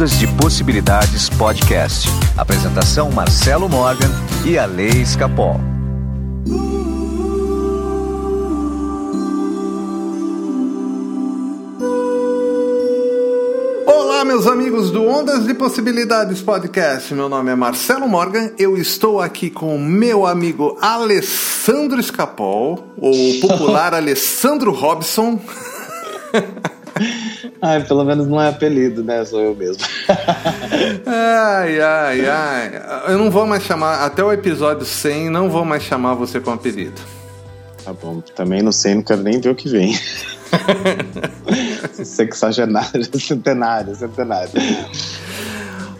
Ondas de Possibilidades Podcast. Apresentação Marcelo Morgan e a Lei Escapol. Olá, meus amigos do Ondas de Possibilidades Podcast. Meu nome é Marcelo Morgan. Eu estou aqui com o meu amigo Alessandro Escapol, ou popular Alessandro Robson. Ai, pelo menos não é apelido, né? Sou eu mesmo. ai, ai, ai. Eu não vou mais chamar, até o episódio 100, não vou mais chamar você com apelido. Tá bom, também não sei, não quero nem ver o que vem. Sexagenário, centenário, centenário.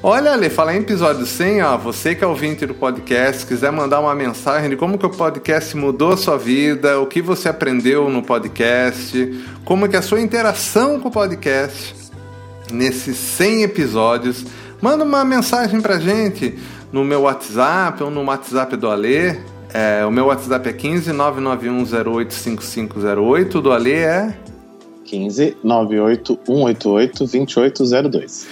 Olha, Ale, falar em episódio 100, ó, você que é ouvinte do podcast, quiser mandar uma mensagem de como que o podcast mudou a sua vida, o que você aprendeu no podcast, como que a sua interação com o podcast nesses 100 episódios, manda uma mensagem pra gente no meu WhatsApp ou no WhatsApp do Ale. É, o meu WhatsApp é 15 991085508, o do Ale é 15 98 188 2802.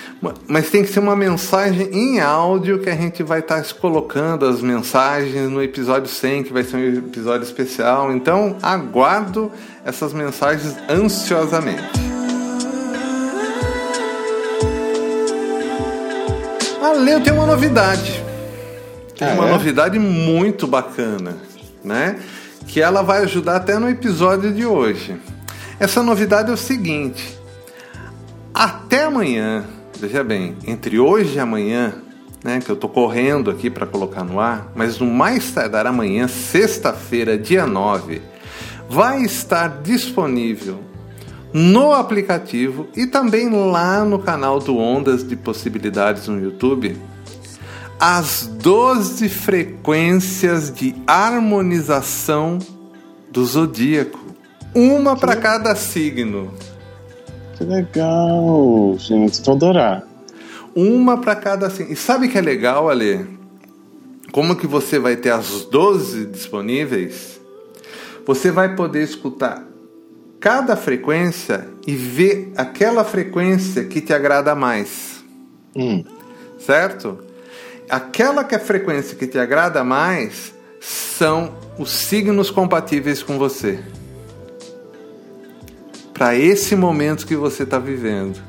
Mas tem que ser uma mensagem em áudio que a gente vai estar tá colocando as mensagens no episódio 100, que vai ser um episódio especial. Então, aguardo essas mensagens ansiosamente. Ale, eu tenho uma novidade. Tem ah, uma é? novidade muito bacana, né? Que ela vai ajudar até no episódio de hoje. Essa novidade é o seguinte: até amanhã, veja bem, entre hoje e amanhã, né, que eu estou correndo aqui para colocar no ar, mas no mais tardar amanhã, sexta-feira, dia 9, vai estar disponível no aplicativo e também lá no canal do Ondas de Possibilidades no YouTube as 12 frequências de harmonização do zodíaco. Uma para cada signo. Que legal, gente, vou adorar. Uma para cada signo. E sabe que é legal, Ale? Como que você vai ter as 12 disponíveis? Você vai poder escutar cada frequência e ver aquela frequência que te agrada mais. Hum. Certo? Aquela que é a frequência que te agrada mais são os signos compatíveis com você para esse momento que você está vivendo.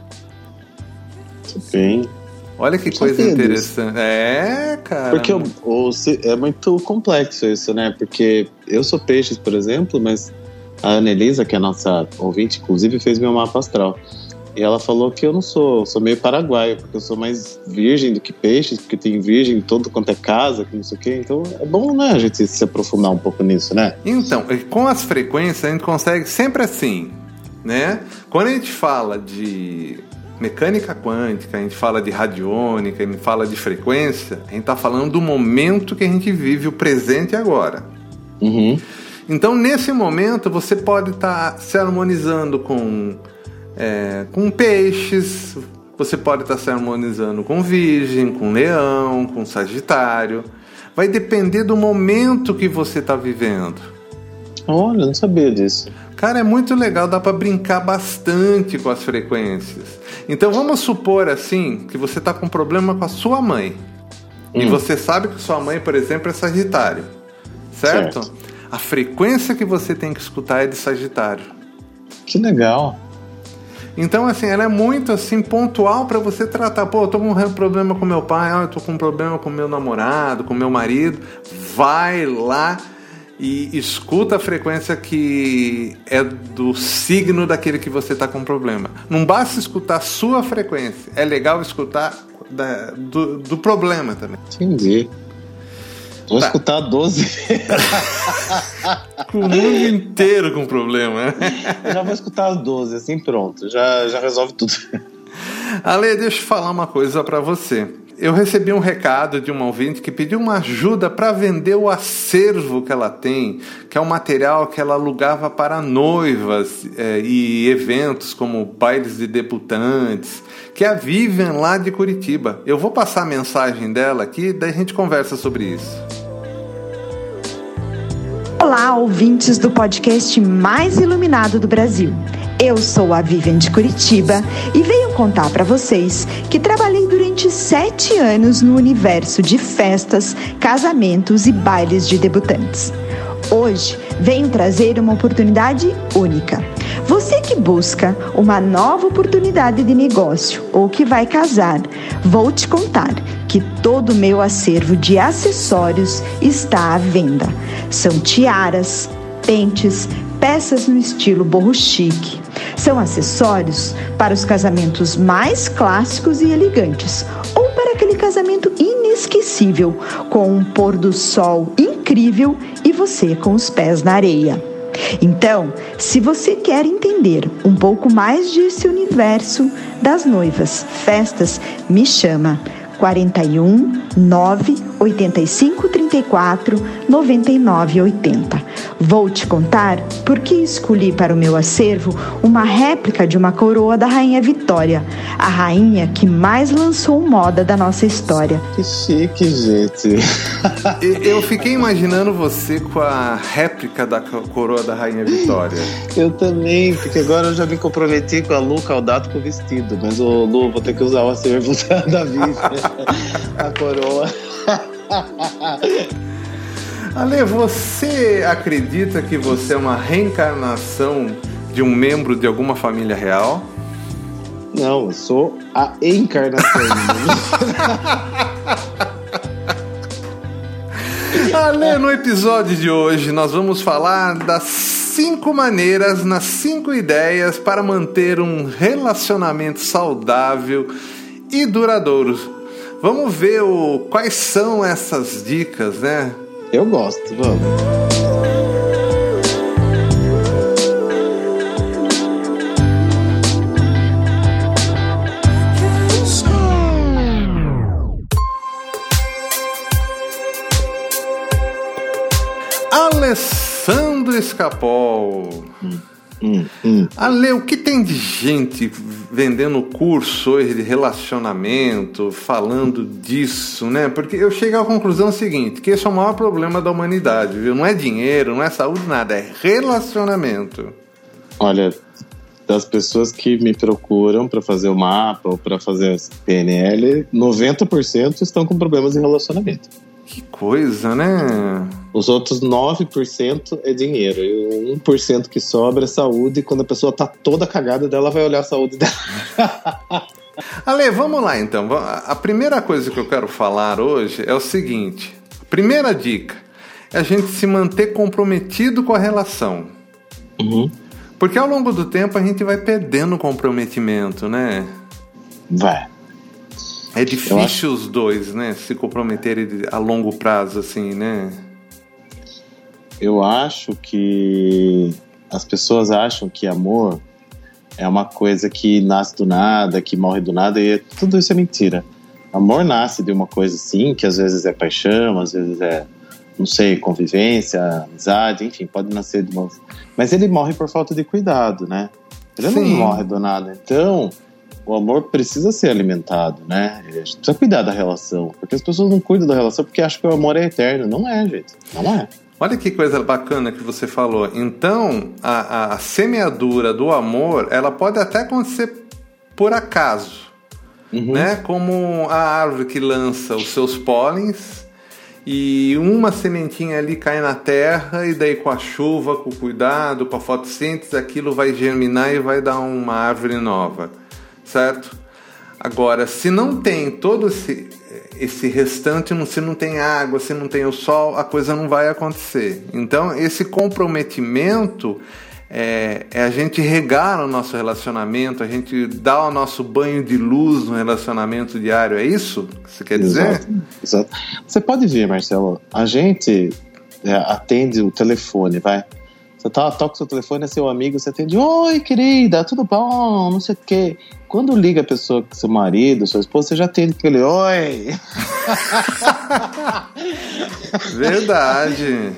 Bem. Olha que coisa interessante. É, cara. Porque o, o, é muito complexo isso, né? Porque eu sou peixes, por exemplo, mas a Anelisa, que é a nossa ouvinte, inclusive, fez meu mapa astral. E ela falou que eu não sou, sou meio paraguaio, porque eu sou mais virgem do que peixes, porque tem virgem em todo quanto é casa, que não sei o quê. Então é bom, né, a gente se aprofundar um pouco nisso, né? Então, com as frequências, a gente consegue sempre assim né? Quando a gente fala de mecânica quântica, a gente fala de radiônica, a gente fala de frequência, a gente está falando do momento que a gente vive, o presente agora. Uhum. Então, nesse momento, você pode estar tá se harmonizando com, é, com peixes, você pode estar tá se harmonizando com virgem, com leão, com sagitário. Vai depender do momento que você está vivendo. Olha, não sabia disso. Cara, é muito legal, dá para brincar bastante com as frequências. Então vamos supor assim que você está com problema com a sua mãe. Hum. E você sabe que sua mãe, por exemplo, é Sagitário. Certo? certo? A frequência que você tem que escutar é de Sagitário. Que legal. Então, assim, ela é muito assim pontual para você tratar. Pô, eu tô com um problema com meu pai, ah, eu tô com um problema com meu namorado, com meu marido. Vai lá e escuta a frequência que é do signo daquele que você está com problema. Não basta escutar a sua frequência, é legal escutar da, do, do problema também. Entendi. Vou tá. escutar 12 o mundo inteiro com problema. Eu já vou escutar as 12, assim pronto. Já, já resolve tudo. Ale, deixa eu falar uma coisa para você eu recebi um recado de uma ouvinte que pediu uma ajuda para vender o acervo que ela tem, que é um material que ela alugava para noivas é, e eventos como bailes de debutantes, que é a Vivian lá de Curitiba. Eu vou passar a mensagem dela aqui, daí a gente conversa sobre isso. Olá, ouvintes do podcast mais iluminado do Brasil. Eu sou a Vivian de Curitiba e venho contar para vocês que trabalhei durante sete anos no universo de festas, casamentos e bailes de debutantes. Hoje venho trazer uma oportunidade única. Você que busca uma nova oportunidade de negócio ou que vai casar, vou te contar que todo o meu acervo de acessórios está à venda. São tiaras, pentes, peças no estilo borro chique. São acessórios para os casamentos mais clássicos e elegantes ou para aquele casamento inesquecível com um pôr do sol incrível e você com os pés na areia. Então, se você quer entender um pouco mais desse universo das noivas, festas, me chama. 41 9 85 34 99 80. Vou te contar por que escolhi para o meu acervo uma réplica de uma coroa da Rainha Vitória, a rainha que mais lançou moda da nossa história. Que chique, gente. Eu fiquei imaginando você com a réplica da coroa da Rainha Vitória. Eu também, porque agora eu já me comprometi com a Lu Caldato com o vestido, mas o Lu, vou ter que usar o acervo da Vivi, a coroa. Ale, você acredita que você é uma reencarnação de um membro de alguma família real? Não, eu sou a encarnação. Ale, no episódio de hoje nós vamos falar das cinco maneiras, nas cinco ideias para manter um relacionamento saudável e duradouro. Vamos ver o, quais são essas dicas, né? Eu gosto, vamos. Alessandro Escapol. Hum. Hum, hum. Ale, o que tem de gente vendendo curso hoje de relacionamento, falando disso, né? Porque eu chego à conclusão seguinte, que esse é o maior problema da humanidade, viu? Não é dinheiro, não é saúde, nada, é relacionamento. Olha, das pessoas que me procuram para fazer o mapa ou para fazer PNL, 90% estão com problemas em relacionamento. Que coisa, né? Os outros 9% é dinheiro. E o 1% que sobra é saúde. E quando a pessoa tá toda cagada dela, vai olhar a saúde dela. Ale, vamos lá então. A primeira coisa que eu quero falar hoje é o seguinte: primeira dica é a gente se manter comprometido com a relação. Uhum. Porque ao longo do tempo a gente vai perdendo o comprometimento, né? Vai. É difícil acho... os dois, né? Se comprometerem a longo prazo, assim, né? Eu acho que as pessoas acham que amor é uma coisa que nasce do nada, que morre do nada, e tudo isso é mentira. Amor nasce de uma coisa assim, que às vezes é paixão, às vezes é, não sei, convivência, amizade, enfim, pode nascer de uma. Mas ele morre por falta de cuidado, né? Ele Sim. não morre do nada. Então, o amor precisa ser alimentado, né? A gente precisa cuidar da relação. Porque as pessoas não cuidam da relação porque acham que o amor é eterno. Não é, gente. Não é. Olha que coisa bacana que você falou. Então, a, a semeadura do amor, ela pode até acontecer por acaso, uhum. né? Como a árvore que lança os seus pólens e uma sementinha ali cai na terra e daí com a chuva, com o cuidado, com a fotossíntese, aquilo vai germinar e vai dar uma árvore nova certo? Agora, se não tem todo esse, esse restante, se não tem água, se não tem o sol, a coisa não vai acontecer. Então, esse comprometimento é, é, a gente regar o nosso relacionamento, a gente dar o nosso banho de luz no relacionamento diário. É isso que você quer dizer? Exato. exato. Você pode ver, Marcelo, a gente é, atende o telefone, vai. Você tá, toca o seu telefone, é seu amigo, você atende, oi querida, tudo bom? Não sei o quê. Quando liga a pessoa com seu marido, sua esposa, você já atende aquele oi. Verdade.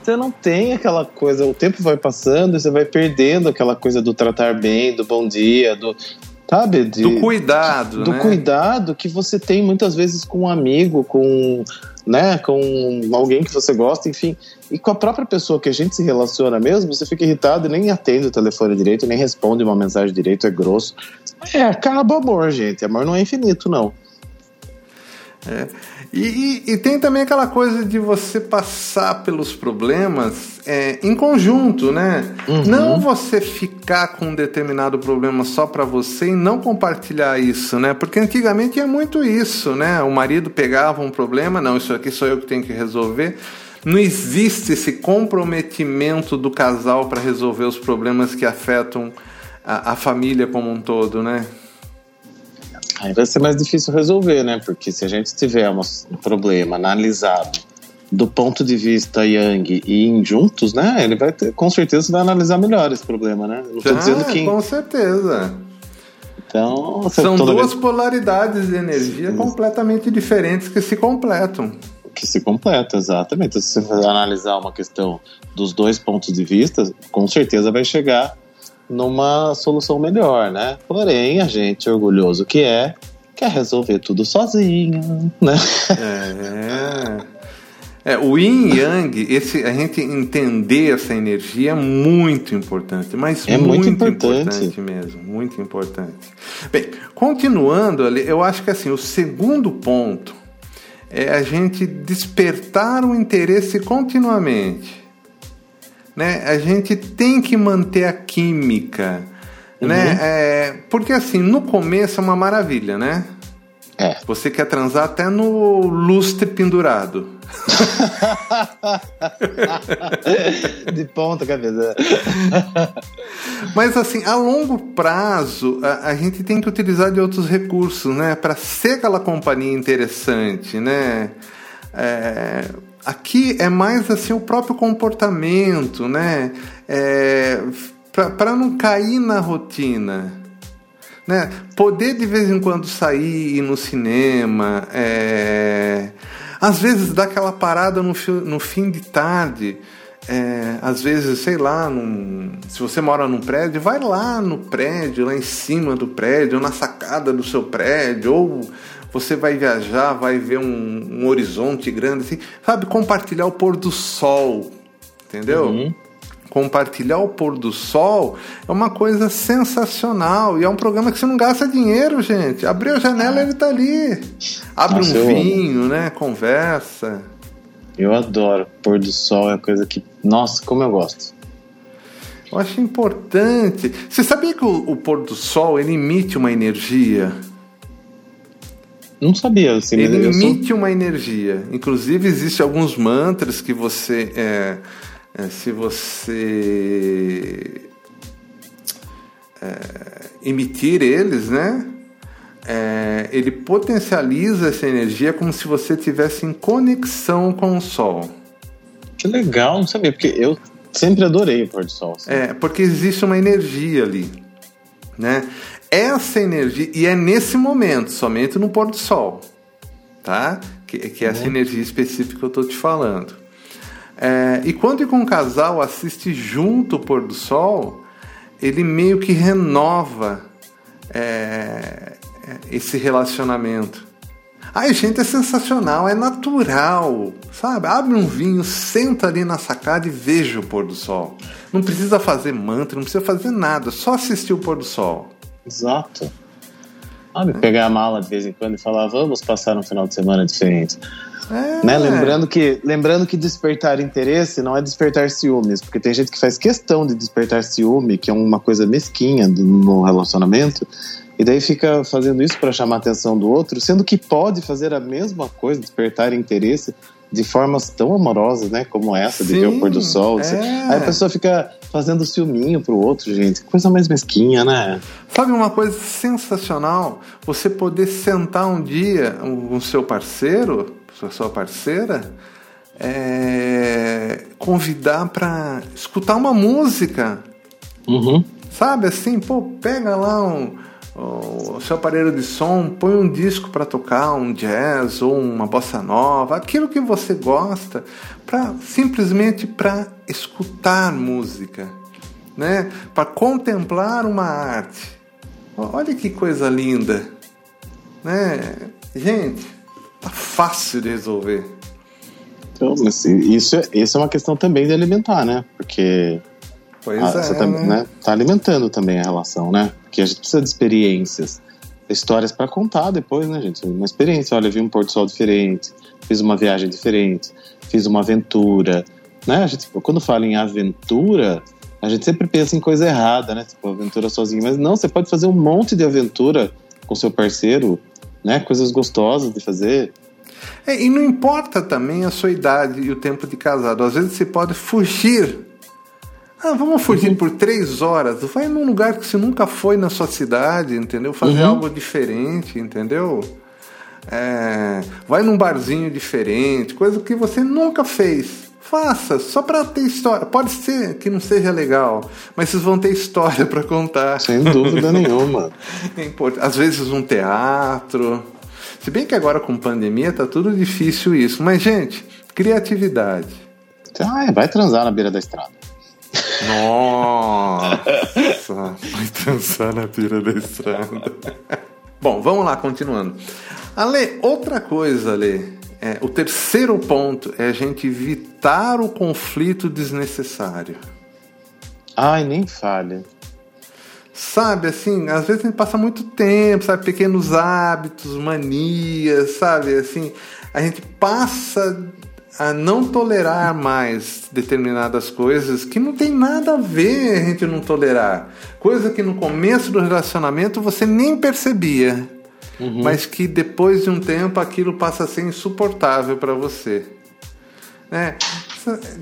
Você não tem aquela coisa, o tempo vai passando e você vai perdendo aquela coisa do tratar bem, do bom dia, do. Sabe? De, do cuidado. Do né? cuidado que você tem muitas vezes com um amigo, com né, com alguém que você gosta, enfim, e com a própria pessoa que a gente se relaciona mesmo, você fica irritado e nem atende o telefone direito, nem responde uma mensagem direito, é grosso. É, acaba o amor, gente. Amor não é infinito, não. É. E, e, e, tem também aquela coisa de você passar pelos problemas é, em conjunto, né? Uhum. Não você ficar com um determinado problema só para você e não compartilhar isso, né? Porque antigamente é muito isso, né? O marido pegava um problema, não, isso aqui sou eu que tenho que resolver. Não existe esse comprometimento do casal para resolver os problemas que afetam a, a família como um todo, né? Aí vai ser mais difícil resolver, né? Porque se a gente tiver um problema analisado do ponto de vista Yang e Yin juntos, né? Ele vai ter, com certeza vai analisar melhor esse problema, né? Não tô ah, dizendo que. Com certeza. Então, são duas vez... polaridades de energia Sim. completamente diferentes que se completam. Que se completam, exatamente. Então, se você analisar uma questão dos dois pontos de vista, com certeza vai chegar numa solução melhor, né? Porém, a gente, orgulhoso que é, quer resolver tudo sozinho, né? É. É, o yin yang, esse, a gente entender essa energia é muito importante, mas é muito, muito importante. importante. mesmo, muito importante. Bem, continuando ali, eu acho que assim, o segundo ponto é a gente despertar o interesse continuamente né? A gente tem que manter a química, né? uhum. né? É, porque assim, no começo é uma maravilha, né? É. Você quer transar até no lustre pendurado. De ponta cabeça. Mas assim, a longo prazo, a, a, gente tem que utilizar de outros recursos, né? Para ser aquela companhia interessante, né? É, Aqui é mais assim o próprio comportamento, né? É, para não cair na rotina. Né? Poder de vez em quando sair ir no cinema, é... às vezes dar aquela parada no, no fim de tarde, é... às vezes, sei lá, num... se você mora num prédio, vai lá no prédio, lá em cima do prédio, ou na sacada do seu prédio, ou você vai viajar, vai ver um, um horizonte grande, assim, sabe? Compartilhar o pôr do sol, entendeu? Uhum. Compartilhar o pôr do sol é uma coisa sensacional e é um programa que você não gasta dinheiro, gente. Abriu a janela, ele tá ali. Abre Nossa, um vinho, né? Conversa. Eu adoro. Pôr do sol é coisa que. Nossa, como eu gosto. Eu acho importante. Você sabia que o, o pôr do sol ele emite uma energia? Não sabia. Assim, ele emite sou... uma energia. Inclusive, existem alguns mantras que você. É, é, se você. É, emitir eles, né? É, ele potencializa essa energia como se você tivesse em conexão com o Sol. Que legal, não sabia, porque eu sempre adorei o pôr do sol. Assim. É, porque existe uma energia ali. Né? Essa energia, e é nesse momento, somente no pôr do sol, tá? Que, que é essa uhum. energia específica que eu estou te falando. É, e quando com um casal assiste junto o pôr do sol, ele meio que renova é, é, esse relacionamento. Ai, gente, é sensacional, é natural, sabe? Abre um vinho, senta ali na sacada e veja o pôr do sol. Não precisa fazer mantra, não precisa fazer nada, só assistir o pôr do sol. Exato. Sabe, pegar a mala de vez em quando e falar, vamos passar um final de semana diferente. É. Né? Lembrando, que, lembrando que despertar interesse não é despertar ciúmes, porque tem gente que faz questão de despertar ciúme, que é uma coisa mesquinha no relacionamento, e daí fica fazendo isso para chamar a atenção do outro, sendo que pode fazer a mesma coisa, despertar interesse, de formas tão amorosas, né? Como essa, de Sim, ver o pôr do sol. É. Aí a pessoa fica fazendo ciúminho pro outro, gente. Coisa mais mesquinha, né? Sabe uma coisa sensacional? Você poder sentar um dia com o seu parceiro, sua parceira, é, convidar para escutar uma música. Uhum. Sabe assim, pô, pega lá um o seu aparelho de som, põe um disco para tocar, um jazz ou uma bossa nova, aquilo que você gosta, para simplesmente para escutar música, né? Para contemplar uma arte. Olha que coisa linda, né? Gente, tá fácil de resolver. Então, isso, é, isso é uma questão também de alimentar, né? Porque Pois ah, é, você tá, né? né, tá alimentando também a relação, né? Porque a gente precisa de experiências, histórias para contar depois, né, gente? Uma experiência, olha, vi um pôr do sol diferente, fiz uma viagem diferente, fiz uma aventura, né? A gente, quando fala em aventura, a gente sempre pensa em coisa errada, né? Tipo, aventura sozinho, mas não, você pode fazer um monte de aventura com seu parceiro, né? Coisas gostosas de fazer. É, e não importa também a sua idade e o tempo de casado. Às vezes você pode fugir. Ah, vamos fugir por três horas. Vai num lugar que você nunca foi na sua cidade, entendeu? Fazer algo diferente, entendeu? É, vai num barzinho diferente, coisa que você nunca fez. Faça, só para ter história. Pode ser que não seja legal, mas vocês vão ter história para contar. Sem dúvida nenhuma. É. Às vezes um teatro. Se bem que agora com pandemia tá tudo difícil isso. Mas, gente, criatividade. Ah, vai transar na beira da estrada. Nossa! Vai transar na beira da estrada. Bom, vamos lá, continuando. Ale, outra coisa, Ale. É, o terceiro ponto é a gente evitar o conflito desnecessário. Ai, nem falha. Sabe, assim, às vezes a gente passa muito tempo, sabe, pequenos hábitos, manias, sabe, assim, a gente passa a não tolerar mais determinadas coisas que não tem nada a ver a gente não tolerar. Coisa que no começo do relacionamento você nem percebia, uhum. mas que depois de um tempo aquilo passa a ser insuportável para você. Né?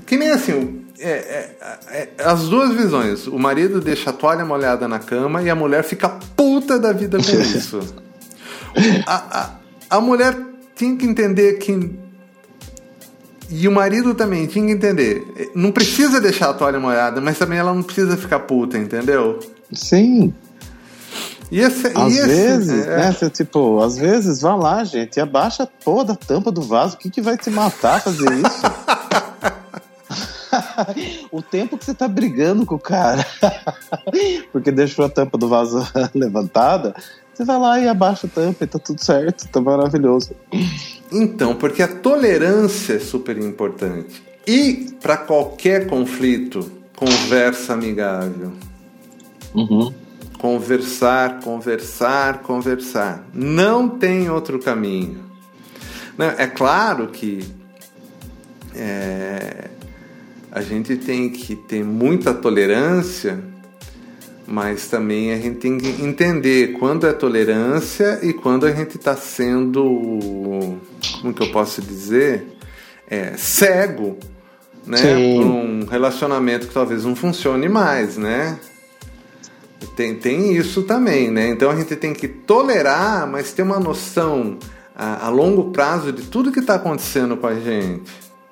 Que nem assim, é, é, é, as duas visões. O marido deixa a toalha molhada na cama e a mulher fica puta da vida com isso. a, a, a mulher tinha que entender que. E o marido também tinha que entender. Não precisa deixar a toalha molhada, mas também ela não precisa ficar puta, entendeu? Sim. E esse, às e esse, vezes, é, né? Você, tipo, às vezes, vá lá, gente, e abaixa toda a tampa do vaso. O que, que vai te matar fazer isso? o tempo que você tá brigando com o cara, porque deixou a tampa do vaso levantada, você vai lá e abaixa a tampa e tá tudo certo, tá maravilhoso. Então, porque a tolerância é super importante. E para qualquer conflito, conversa amigável. Uhum. Conversar, conversar, conversar. Não tem outro caminho. Não, é claro que é, a gente tem que ter muita tolerância, mas também a gente tem que entender quando é tolerância e quando a gente está sendo, como que eu posso dizer, é, cego, né, por um relacionamento que talvez não funcione mais, né? Tem, tem isso também, né? Então a gente tem que tolerar, mas ter uma noção a, a longo prazo de tudo que está acontecendo com a gente.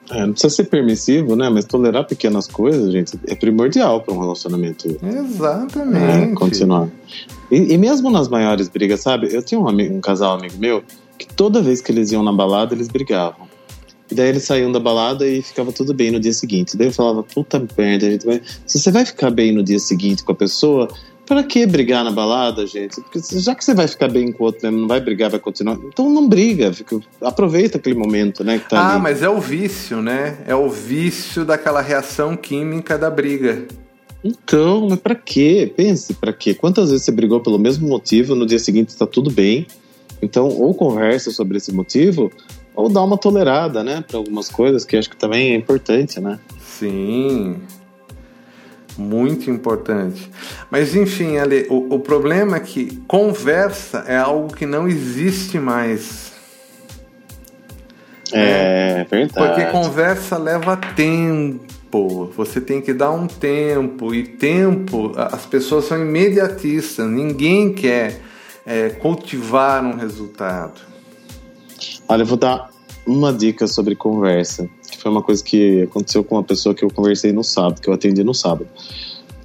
É, não precisa ser permissivo, né? Mas tolerar pequenas coisas, gente, é primordial para um relacionamento. Exatamente. É, continuar. E, e, mesmo nas maiores brigas, sabe? Eu tinha um, amigo, um casal amigo meu que toda vez que eles iam na balada, eles brigavam. E daí eles saíam da balada e ficava tudo bem no dia seguinte. Daí eu falava, puta merda, gente vai... se você vai ficar bem no dia seguinte com a pessoa, para que brigar na balada, gente? Porque já que você vai ficar bem com o outro, não vai brigar, vai continuar. Então não briga, fica, aproveita aquele momento, né? Que tá ah, ali. mas é o vício, né? É o vício daquela reação química da briga. Então, mas para quê? Pense, para quê? Quantas vezes você brigou pelo mesmo motivo, no dia seguinte está tudo bem? Então, ou conversa sobre esse motivo, ou dá uma tolerada, né, para algumas coisas que acho que também é importante, né? Sim, muito importante. Mas enfim, Ale, o, o problema é que conversa é algo que não existe mais. É, é verdade. Porque conversa leva tempo. Você tem que dar um tempo. E tempo, as pessoas são imediatistas. Ninguém quer é, cultivar um resultado. Olha, eu vou dar uma dica sobre conversa, que foi uma coisa que aconteceu com uma pessoa que eu conversei no sábado, que eu atendi no sábado.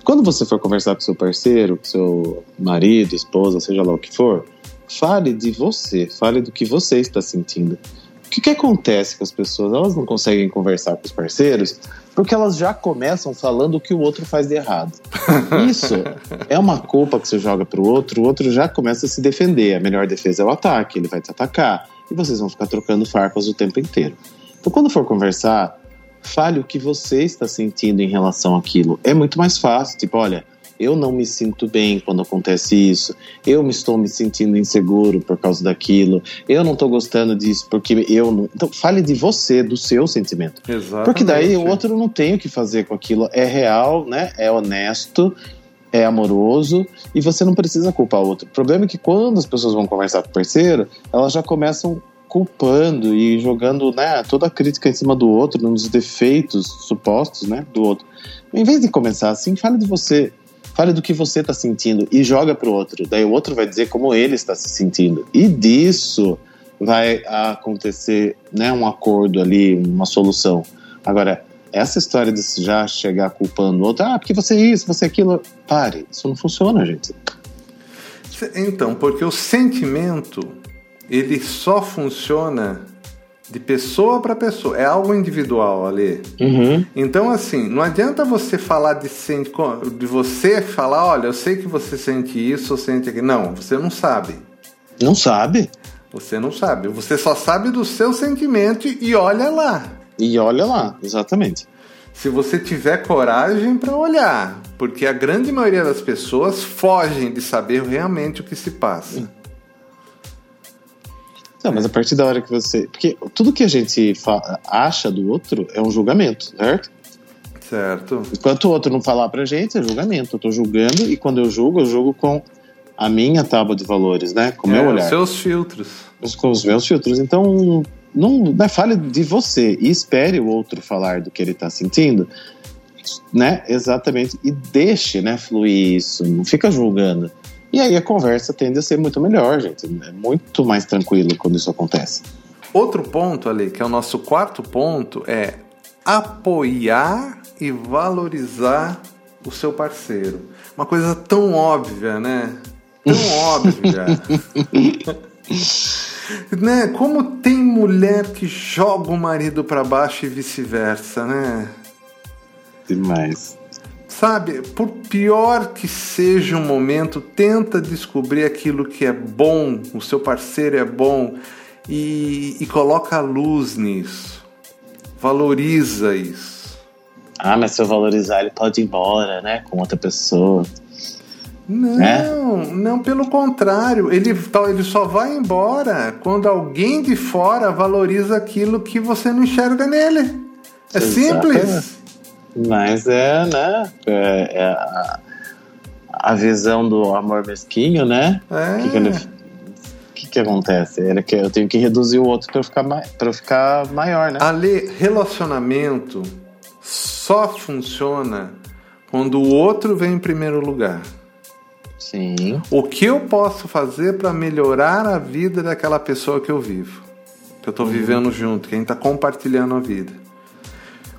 Quando você for conversar com seu parceiro, com seu marido, esposa, seja lá o que for, fale de você, fale do que você está sentindo. O que, que acontece com as pessoas? Elas não conseguem conversar com os parceiros porque elas já começam falando o que o outro faz de errado. Isso é uma culpa que você joga para o outro, o outro já começa a se defender. A melhor defesa é o ataque, ele vai te atacar e vocês vão ficar trocando farpas o tempo inteiro. Então, quando for conversar, fale o que você está sentindo em relação àquilo. É muito mais fácil, tipo, olha, eu não me sinto bem quando acontece isso, eu me estou me sentindo inseguro por causa daquilo, eu não estou gostando disso porque eu não. Então, fale de você, do seu sentimento. Exatamente. Porque daí o outro não tem o que fazer com aquilo. É real, né? É honesto, é amoroso e você não precisa culpar o outro. O problema é que quando as pessoas vão conversar com o parceiro, elas já começam culpando e jogando né, toda a crítica em cima do outro, nos defeitos supostos né, do outro. Em vez de começar assim, fale de você, fale do que você está sentindo e joga para o outro. Daí o outro vai dizer como ele está se sentindo. E disso vai acontecer né, um acordo ali, uma solução. Agora, essa história de já chegar culpando o outro, ah, porque você é isso, você é aquilo. Pare, isso não funciona, gente. Então, porque o sentimento ele só funciona de pessoa para pessoa. É algo individual ali. Uhum. Então, assim, não adianta você falar de, de você falar, olha, eu sei que você sente isso sente aquilo. Não, você não sabe. Não sabe? Você não sabe. Você só sabe do seu sentimento e olha lá. E olha lá, exatamente. Se você tiver coragem para olhar, porque a grande maioria das pessoas fogem de saber realmente o que se passa. Não, mas a partir da hora que você. Porque tudo que a gente acha do outro é um julgamento, certo? Certo. Enquanto o outro não falar pra gente, é julgamento. Eu tô julgando e quando eu julgo, eu julgo com a minha tábua de valores, né? Com o é, meu olhar. Os seus filtros. Com os meus filtros. Então, não, não fale de você e espere o outro falar do que ele tá sentindo, né? Exatamente. E deixe, né, fluir isso. Não fica julgando. E aí a conversa tende a ser muito melhor, gente. É muito mais tranquilo quando isso acontece. Outro ponto ali, que é o nosso quarto ponto, é apoiar e valorizar o seu parceiro. Uma coisa tão óbvia, né? Tão óbvia. né? Como tem mulher que joga o marido para baixo e vice-versa, né? Demais. Sabe, por pior que seja um momento, tenta descobrir aquilo que é bom, o seu parceiro é bom e, e coloca a luz nisso. Valoriza isso. Ah, mas se eu valorizar, ele pode ir embora, né? Com outra pessoa. Não, é? não, pelo contrário. Ele, ele só vai embora quando alguém de fora valoriza aquilo que você não enxerga nele. É Exatamente. simples. Mas é, né? É, é a, a, visão do amor mesquinho, né? É. Que, que, ele, que, que acontece? Ele que eu tenho que reduzir o outro para eu ficar para ficar maior, né? Ali, relacionamento só funciona quando o outro vem em primeiro lugar. Sim. O que eu posso fazer para melhorar a vida daquela pessoa que eu vivo? Que eu estou uhum. vivendo junto, quem está compartilhando a vida.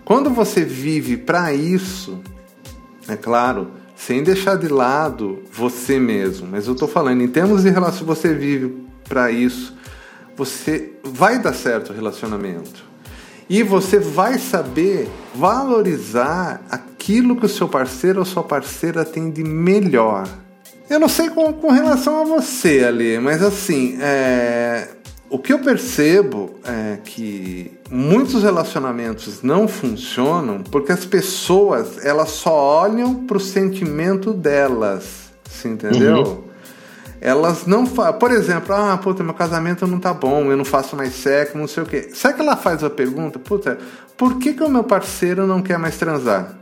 Quando você vive para isso, é claro, sem deixar de lado você mesmo, mas eu estou falando em termos de relação, você vive para isso, você vai dar certo o relacionamento. E você vai saber valorizar aquilo que o seu parceiro ou sua parceira tem de melhor. Eu não sei com, com relação a você ali, mas assim, é, o que eu percebo é que muitos relacionamentos não funcionam porque as pessoas elas só olham para o sentimento delas, se entendeu? Uhum. Elas não fazem, por exemplo, ah, puta, meu casamento não tá bom, eu não faço mais sexo, não sei o quê. Sabe que ela faz a pergunta, puta, por que, que o meu parceiro não quer mais transar?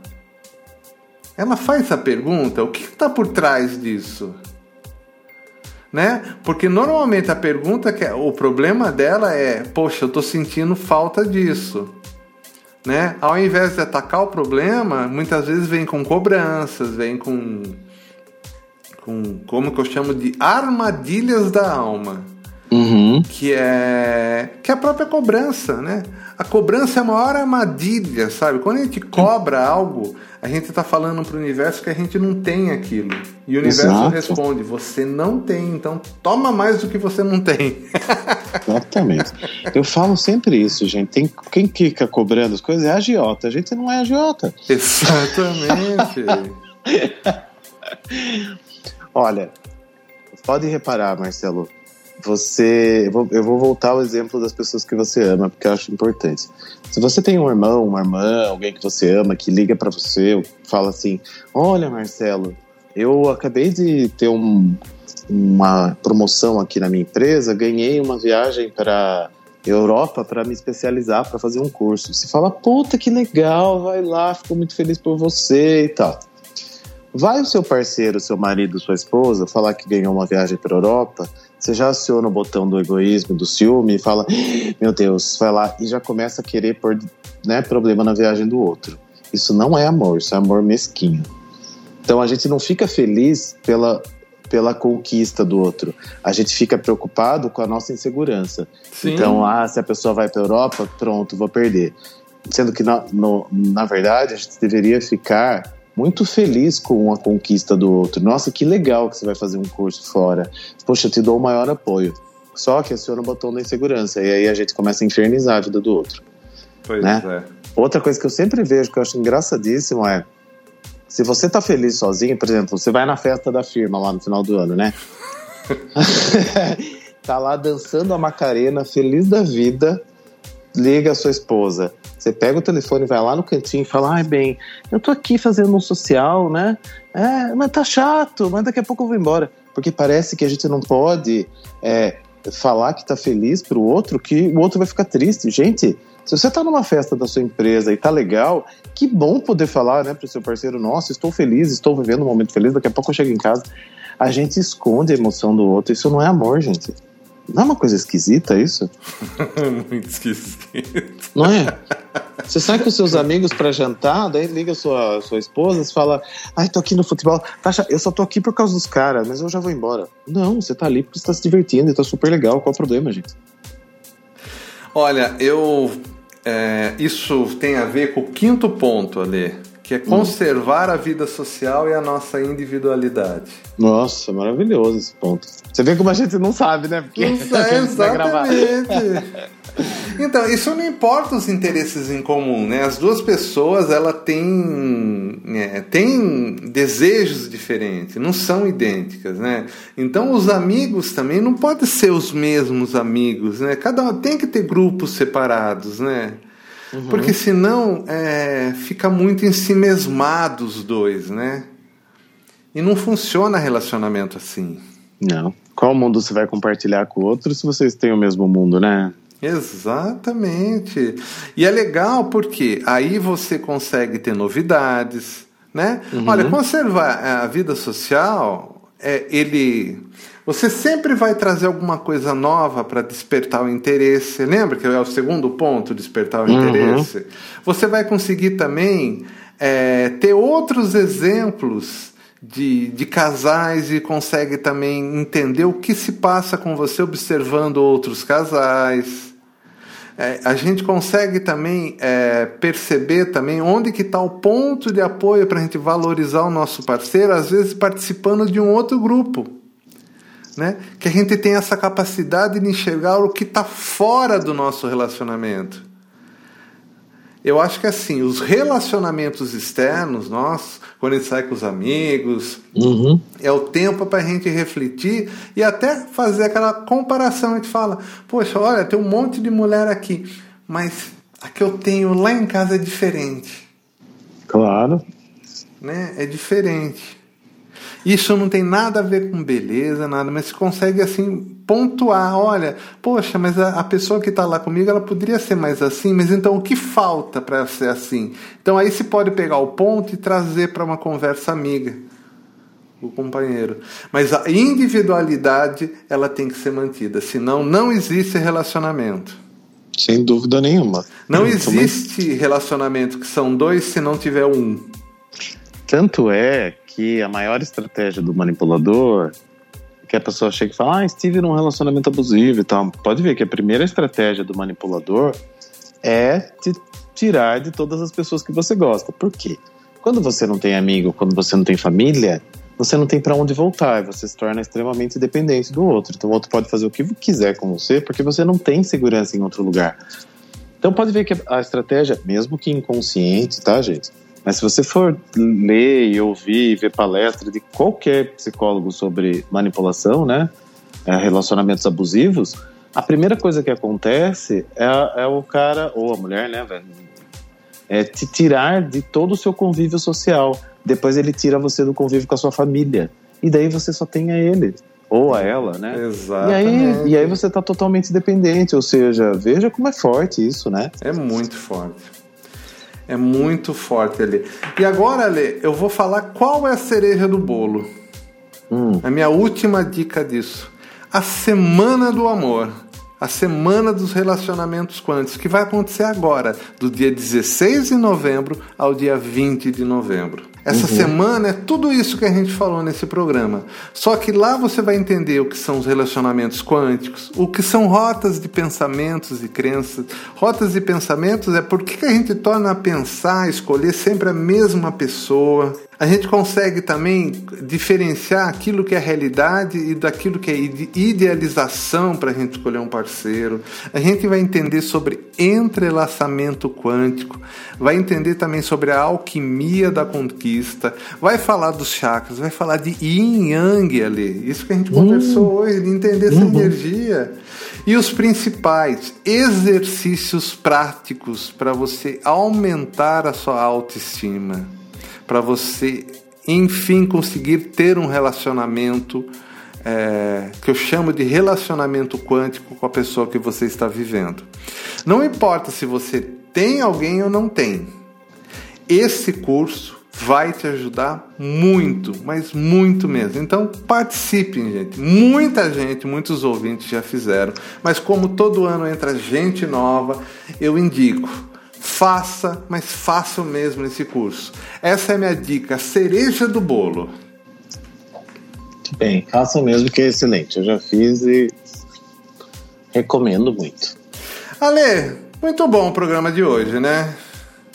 Ela faz a pergunta, o que está por trás disso? Né? Porque normalmente a pergunta que é, o problema dela é, poxa, eu tô sentindo falta disso. Né? Ao invés de atacar o problema, muitas vezes vem com cobranças, vem com com como que eu chamo de armadilhas da alma. Uhum. Que é que é a própria cobrança, né? A cobrança é a maior armadilha, sabe? Quando a gente cobra algo, a gente está falando para o universo que a gente não tem aquilo. E o universo Exato. responde: você não tem, então toma mais do que você não tem. Exatamente. Eu falo sempre isso, gente. Tem, quem fica cobrando as coisas é agiota. A gente não é agiota. Exatamente. Olha, pode reparar, Marcelo você. Eu vou, voltar ao exemplo das pessoas que você ama, porque eu acho importante. Se você tem um irmão, uma irmã, alguém que você ama, que liga para você, fala assim: Olha, Marcelo, eu acabei de ter um, uma promoção aqui na minha empresa, ganhei uma viagem para Europa para me especializar, para fazer um curso. Você fala, puta que legal, vai lá, fico muito feliz por você e tal. Vai o seu parceiro, seu marido, sua esposa falar que ganhou uma viagem para Europa, você já aciona o botão do egoísmo, do ciúme e fala, meu Deus, vai lá e já começa a querer pôr né, problema na viagem do outro. Isso não é amor, isso é amor mesquinho. Então a gente não fica feliz pela pela conquista do outro. A gente fica preocupado com a nossa insegurança. Sim. Então, ah, se a pessoa vai para a Europa, pronto, vou perder. Sendo que, na, no, na verdade, a gente deveria ficar muito feliz com a conquista do outro. Nossa, que legal que você vai fazer um curso fora. Poxa, eu te dou o maior apoio. Só que aciona o botão da insegurança. E aí a gente começa a infernizar a vida do outro. Pois né? é. Outra coisa que eu sempre vejo, que eu acho engraçadíssimo, é se você tá feliz sozinho, por exemplo, você vai na festa da firma lá no final do ano, né? tá lá dançando a Macarena, feliz da vida, liga a sua esposa. Você pega o telefone, vai lá no cantinho e fala: Ai, bem, eu tô aqui fazendo um social, né? É, mas tá chato, mas daqui a pouco eu vou embora. Porque parece que a gente não pode é, falar que tá feliz pro outro, que o outro vai ficar triste. Gente, se você está numa festa da sua empresa e tá legal, que bom poder falar, né, pro seu parceiro, nossa, estou feliz, estou vivendo um momento feliz, daqui a pouco eu chego em casa. A gente esconde a emoção do outro, isso não é amor, gente. Não é uma coisa esquisita isso? Muito esquisito. Não é? Você sai com seus amigos para jantar, daí liga sua, sua esposa e fala: Ai, tô aqui no futebol. Tasha, eu só tô aqui por causa dos caras, mas eu já vou embora. Não, você tá ali porque você tá se divertindo e tá super legal. Qual o problema, gente? Olha, eu. É, isso tem a ver com o quinto ponto ali, que é conservar a vida social e a nossa individualidade. Nossa, maravilhoso esse ponto. Você vê como a gente não sabe, né? Porque não exatamente. Então, isso não importa os interesses em comum, né? As duas pessoas, ela têm, é, têm desejos diferentes, não são idênticas, né? Então, os amigos também não podem ser os mesmos amigos, né? Cada um tem que ter grupos separados, né? Uhum. Porque senão é, fica muito em si mesmado os dois, né? E não funciona relacionamento assim. Não. Qual mundo você vai compartilhar com o outro se vocês têm o mesmo mundo, né? Exatamente. E é legal porque aí você consegue ter novidades, né? Uhum. Olha, conservar a vida social, é, ele você sempre vai trazer alguma coisa nova para despertar o interesse. Lembra que é o segundo ponto, despertar o uhum. interesse? Você vai conseguir também é, ter outros exemplos de, de casais e consegue também entender o que se passa com você observando outros casais é, a gente consegue também é, perceber também onde que está o ponto de apoio para a gente valorizar o nosso parceiro, às vezes participando de um outro grupo. Né? Que a gente tem essa capacidade de enxergar o que está fora do nosso relacionamento. Eu acho que assim, os relacionamentos externos, nós, quando a gente sai com os amigos, uhum. é o tempo para a gente refletir e até fazer aquela comparação. A gente fala, poxa, olha, tem um monte de mulher aqui, mas a que eu tenho lá em casa é diferente. Claro. Né? É diferente. Isso não tem nada a ver com beleza, nada, mas você consegue assim pontuar, olha, poxa, mas a, a pessoa que está lá comigo, ela poderia ser mais assim, mas então o que falta para ser assim? Então aí se pode pegar o ponto e trazer para uma conversa amiga o companheiro. Mas a individualidade, ela tem que ser mantida, senão não existe relacionamento. Sem dúvida nenhuma. Não existe relacionamento que são dois se não tiver um. Tanto é que a maior estratégia do manipulador que a pessoa chega e fala, ah, estive num relacionamento abusivo e tal. Pode ver que a primeira estratégia do manipulador é te tirar de todas as pessoas que você gosta. Por quê? Quando você não tem amigo, quando você não tem família, você não tem para onde voltar, você se torna extremamente dependente do outro. Então o outro pode fazer o que quiser com você, porque você não tem segurança em outro lugar. Então pode ver que a estratégia, mesmo que inconsciente, tá, gente? Mas se você for ler e ouvir e ver palestra de qualquer psicólogo sobre manipulação, né? é, relacionamentos abusivos, a primeira coisa que acontece é, é o cara, ou a mulher, né, velho? É te tirar de todo o seu convívio social. Depois ele tira você do convívio com a sua família. E daí você só tem a ele ou a ela, né? Exatamente. E aí, e aí você está totalmente dependente, ou seja, veja como é forte isso, né? É muito forte. É muito forte ali. E agora, Ale, eu vou falar qual é a cereja do bolo. Hum. A minha última dica disso. A Semana do Amor. A Semana dos Relacionamentos Quânticos, que vai acontecer agora, do dia 16 de novembro ao dia 20 de novembro. Essa uhum. semana é tudo isso que a gente falou nesse programa. Só que lá você vai entender o que são os relacionamentos quânticos, o que são rotas de pensamentos e crenças. Rotas de pensamentos é por que a gente torna a pensar, escolher sempre a mesma pessoa. A gente consegue também diferenciar aquilo que é realidade e daquilo que é idealização para a gente escolher um parceiro. A gente vai entender sobre entrelaçamento quântico, vai entender também sobre a alquimia da conquista, vai falar dos chakras, vai falar de yin yang ali. Isso que a gente uhum. conversou hoje, de entender essa uhum. energia. E os principais exercícios práticos para você aumentar a sua autoestima para você, enfim, conseguir ter um relacionamento é, que eu chamo de relacionamento quântico com a pessoa que você está vivendo. Não importa se você tem alguém ou não tem, esse curso vai te ajudar muito, mas muito mesmo. Então participem, gente. Muita gente, muitos ouvintes já fizeram, mas como todo ano entra gente nova, eu indico Faça, mas faça mesmo esse curso. Essa é a minha dica, cereja do bolo. Bem, faça mesmo que é excelente. Eu já fiz e recomendo muito. Ale, muito bom o programa de hoje, né?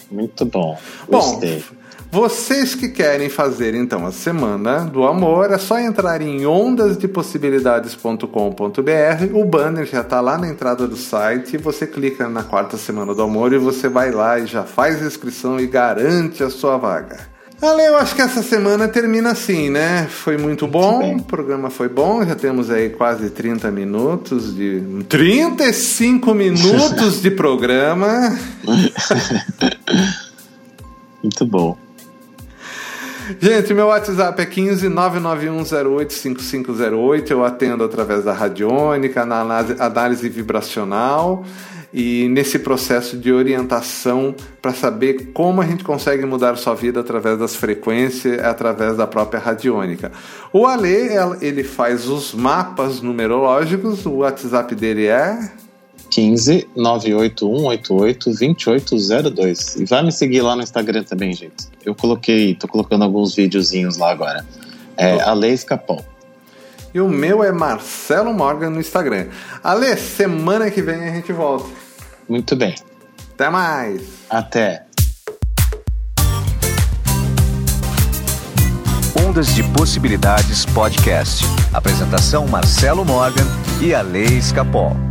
Muito bom. Gostei. Bom, vocês que querem fazer então a Semana do Amor, é só entrar em ondasdepossibilidades.com.br. O banner já está lá na entrada do site. Você clica na quarta Semana do Amor e você vai lá e já faz a inscrição e garante a sua vaga. Ale, eu acho que essa semana termina assim, né? Foi muito bom, o programa foi bom, já temos aí quase 30 minutos de. 35 minutos de programa. muito bom. Gente, meu WhatsApp é 15 991085508. Eu atendo através da radiônica, na análise vibracional e nesse processo de orientação para saber como a gente consegue mudar sua vida através das frequências, através da própria radiônica. O Ale, ele faz os mapas numerológicos, o WhatsApp dele é 15 98188 2802. E vai me seguir lá no Instagram também, gente. Eu coloquei, tô colocando alguns videozinhos lá agora. É oh. Ale Escapão. E o meu é Marcelo Morgan no Instagram. Ale, semana que vem a gente volta. Muito bem. Até mais. Até. Ondas de Possibilidades Podcast. Apresentação Marcelo Morgan e Ale Escapol.